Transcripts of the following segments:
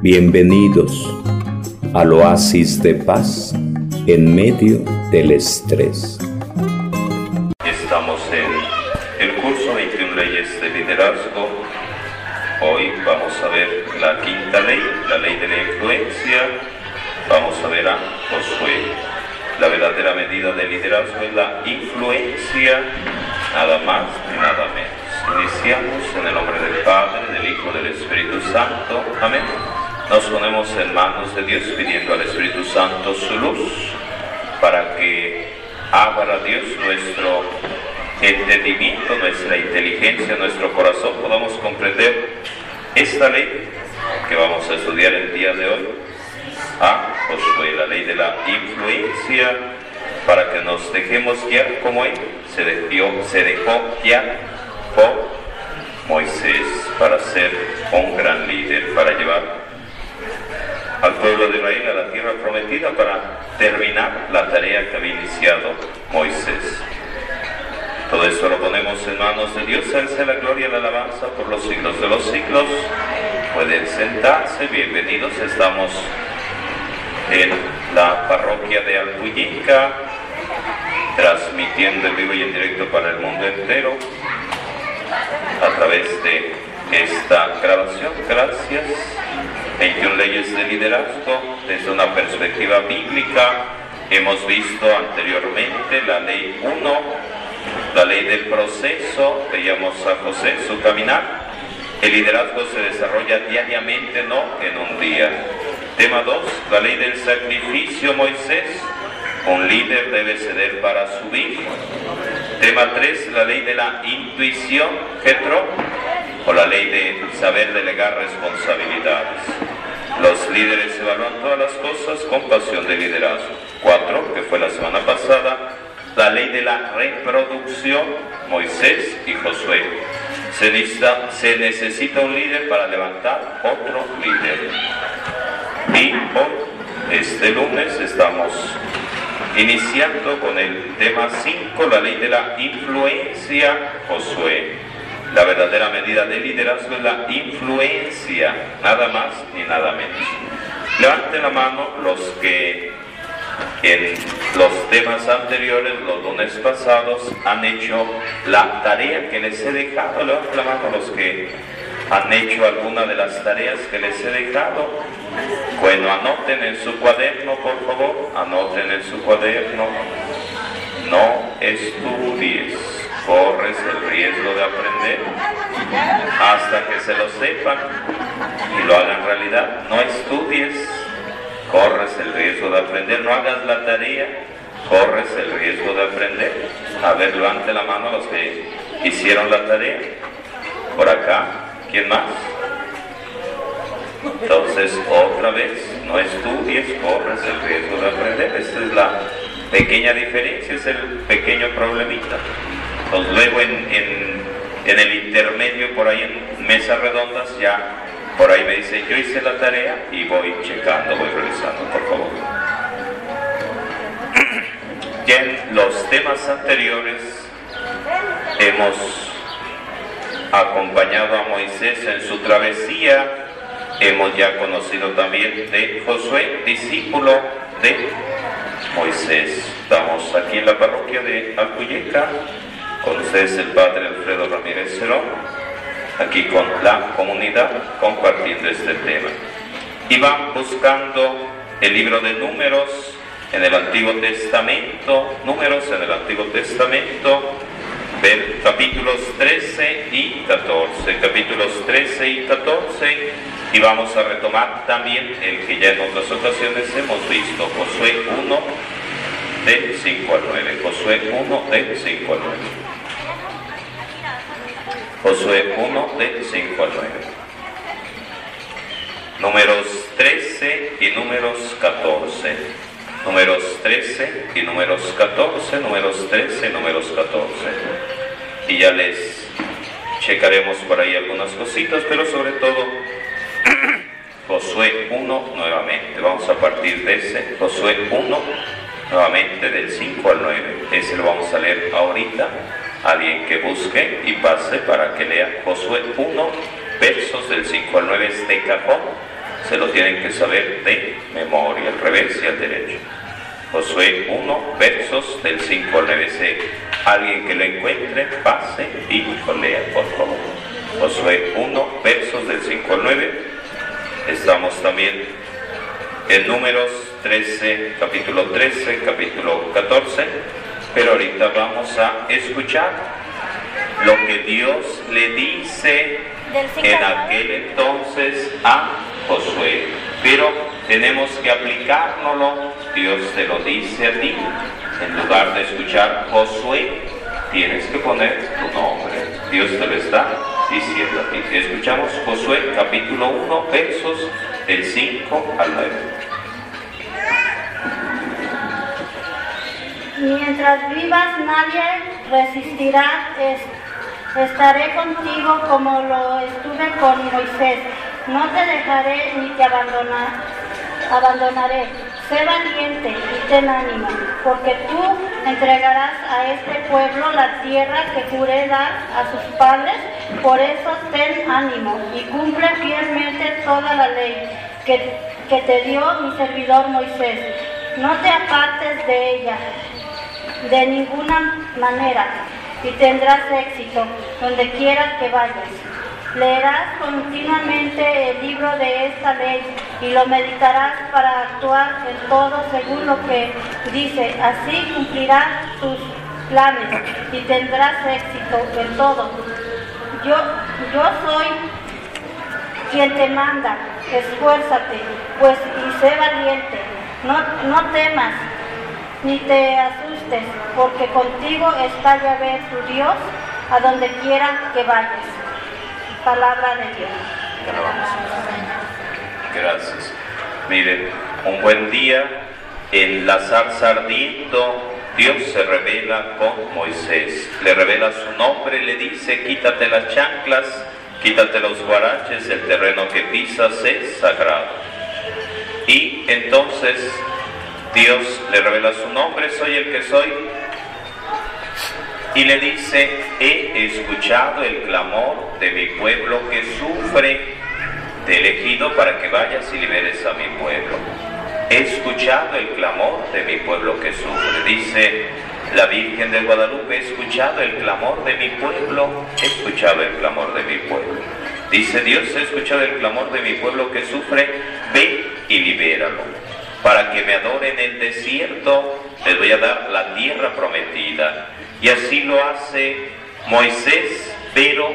Bienvenidos al oasis de paz en medio del estrés. Estamos en el curso 21 leyes de liderazgo. Hoy vamos a ver la quinta ley, la ley de la influencia. Vamos a ver a Josué. La verdadera medida de liderazgo es la influencia, nada más nada menos. Iniciamos en el nombre del Padre, del Hijo, del Espíritu Santo. Amén. Nos ponemos en manos de Dios pidiendo al Espíritu Santo su luz para que abra Dios nuestro entendimiento, nuestra inteligencia, nuestro corazón, podamos comprender esta ley que vamos a estudiar el día de hoy. A Josué, la ley de la influencia, para que nos dejemos guiar como él. Se dejó, se dejó guiar por Moisés para ser un gran líder, para llevar de Israel a la tierra prometida para terminar la tarea que había iniciado Moisés. Todo esto lo ponemos en manos de Dios, Él sea la gloria y la alabanza por los siglos de los siglos. Pueden sentarse, bienvenidos, estamos en la parroquia de Albuyica, transmitiendo en vivo y en directo para el mundo entero a través de esta grabación. Gracias. 21 leyes de liderazgo desde una perspectiva bíblica. Hemos visto anteriormente la ley 1, la ley del proceso, veíamos a José su caminar. El liderazgo se desarrolla diariamente, no en un día. Tema 2, la ley del sacrificio Moisés. Un líder debe ceder para subir. Tema 3, la ley de la intuición, Getro, o la ley de saber delegar responsabilidades. Líderes evalúan todas las cosas con pasión de liderazgo. 4, que fue la semana pasada, la ley de la reproducción, Moisés y Josué. Se necesita, se necesita un líder para levantar otro líder. Y hoy, este lunes, estamos iniciando con el tema 5, la ley de la influencia, Josué. La verdadera medida de liderazgo es la influencia, nada más ni nada menos. Levanten la mano los que en los temas anteriores, los lunes pasados, han hecho la tarea que les he dejado. Levanten la mano los que han hecho alguna de las tareas que les he dejado. Bueno, anoten en su cuaderno, por favor, anoten en su cuaderno. No estudies, corres el riesgo de aprender hasta que se lo sepan y lo hagan realidad. No estudies, corres el riesgo de aprender. No hagas la tarea, corres el riesgo de aprender. A ver, levante la mano los que hicieron la tarea. Por acá, ¿quién más? Entonces, otra vez, no estudies, corres el riesgo de aprender. Esta es la pequeña diferencia, es el pequeño problemita. Entonces, luego en, en, el intermedio, por ahí en mesas redondas, ya por ahí me dice, yo hice la tarea y voy checando, voy revisando, por favor. Ya en los temas anteriores hemos acompañado a Moisés en su travesía, hemos ya conocido también de Josué, discípulo de Moisés. Estamos aquí en la parroquia de Alcuyeca, ustedes el padre Alfredo Ramírez Cerón, aquí con la comunidad compartiendo este tema. Y van buscando el libro de números en el Antiguo Testamento, números en el Antiguo Testamento, ver capítulos 13 y 14, capítulos 13 y 14, y vamos a retomar también el que ya en otras ocasiones hemos visto, Josué 1, de 5 al 9, Josué 1, de 5 al 9. Josué 1, de 5 al 9. Números 13 y números 14 números 13 y números 14, números 13 y números 14. Y ya les checaremos por ahí algunas cositas, pero sobre todo Josué 1 nuevamente. Vamos a partir de ese Josué 1 nuevamente del 5 al 9. Ese lo vamos a leer ahorita. Alguien que busque y pase para que lea Josué 1, versos del 5 al 9 este cajón se lo tienen que saber de memoria, al revés y al derecho. Josué 1, versos del 5 al 9. Alguien que lo encuentre, pase y lo lea, por favor. Josué 1, versos del 5 al 9. Estamos también en números 13, capítulo 13, capítulo 14. Pero ahorita vamos a escuchar lo que Dios le dice en aquel entonces a Josué. Pero tenemos que aplicárnoslo, Dios te lo dice a ti. En lugar de escuchar Josué, tienes que poner tu nombre. Dios te lo está diciendo a ti. Escuchamos Josué capítulo 1, versos del 5 al 9. Mientras vivas nadie resistirá, estaré contigo como lo estuve con Moisés. No te dejaré ni te abandonaré. Sé valiente y ten ánimo, porque tú entregarás a este pueblo la tierra que juré dar a sus padres. Por eso ten ánimo y cumple fielmente toda la ley que, que te dio mi servidor Moisés. No te apartes de ella de ninguna manera y tendrás éxito donde quieras que vayas. Leerás continuamente el libro de esta ley y lo meditarás para actuar en todo según lo que dice. Así cumplirás tus planes y tendrás éxito en todo. Yo, yo soy quien te manda. Esfuérzate, pues y sé valiente. No, no temas ni te asustes, porque contigo está Yahvé tu Dios, a donde quiera que vayas. Palabra de Dios. Gracias. Miren, un buen día en la zarza ardiendo, Dios se revela con Moisés. Le revela su nombre, le dice, quítate las chanclas, quítate los guaraches, el terreno que pisas es sagrado. Y entonces Dios le revela su nombre, soy el que soy, y le dice, he escuchado el clamor de mi pueblo que sufre, te he elegido para que vayas y liberes a mi pueblo. He escuchado el clamor de mi pueblo que sufre. Dice la Virgen de Guadalupe, he escuchado el clamor de mi pueblo, he escuchado el clamor de mi pueblo. Dice Dios, he escuchado el clamor de mi pueblo que sufre, ve y libéralo para que me adoren en el desierto, les voy a dar la tierra prometida. Y así lo hace Moisés, pero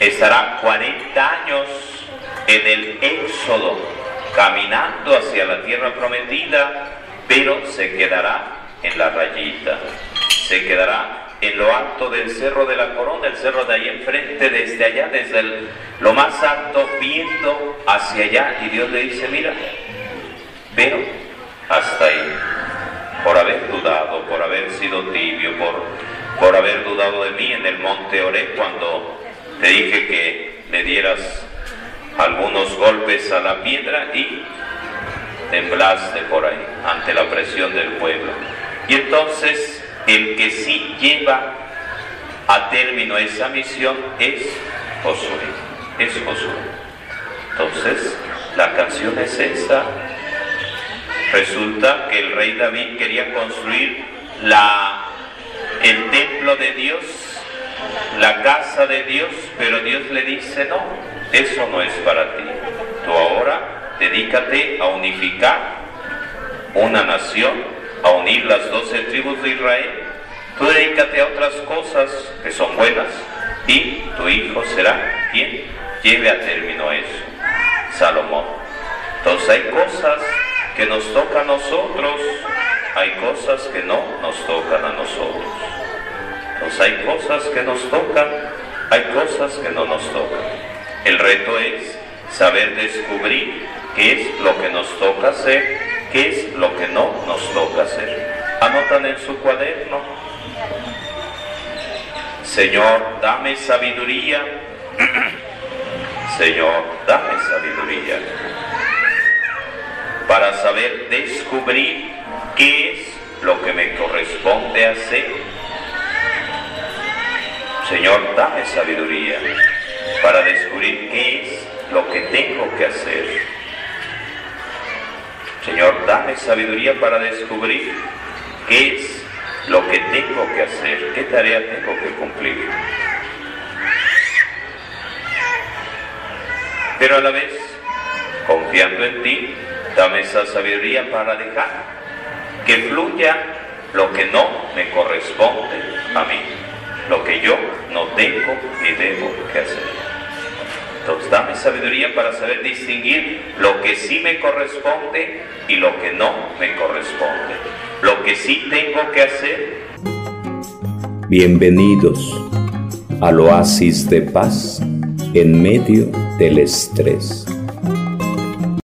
estará 40 años en el éxodo, caminando hacia la tierra prometida, pero se quedará en la rayita, se quedará en lo alto del cerro de la corona, el cerro de ahí enfrente, desde allá, desde lo más alto, viendo hacia allá, y Dios le dice, mira, pero hasta ahí, por haber dudado, por haber sido tibio, por, por haber dudado de mí en el monte Oré cuando te dije que le dieras algunos golpes a la piedra y temblaste por ahí ante la presión del pueblo. Y entonces el que sí lleva a término esa misión es Josué, es Josué. Entonces, la canción es esa, Resulta que el rey David quería construir la, el templo de Dios, la casa de Dios, pero Dios le dice, no, eso no es para ti. Tú ahora dedícate a unificar una nación, a unir las doce tribus de Israel. Tú dedícate a otras cosas que son buenas y tu hijo será quien lleve a término eso. Salomón. Entonces hay cosas que nos toca a nosotros, hay cosas que no nos tocan a nosotros. Entonces hay cosas que nos tocan, hay cosas que no nos tocan. El reto es saber descubrir qué es lo que nos toca hacer, qué es lo que no nos toca hacer. Anotan en su cuaderno, Señor, dame sabiduría. Señor, dame sabiduría para saber descubrir qué es lo que me corresponde hacer. Señor, dame sabiduría para descubrir qué es lo que tengo que hacer. Señor, dame sabiduría para descubrir qué es lo que tengo que hacer, qué tarea tengo que cumplir. Pero a la vez, confiando en ti, dame esa sabiduría para dejar que fluya lo que no me corresponde a mí, lo que yo no tengo ni debo que hacer. Entonces dame sabiduría para saber distinguir lo que sí me corresponde y lo que no me corresponde, lo que sí tengo que hacer. Bienvenidos al oasis de paz en medio del estrés.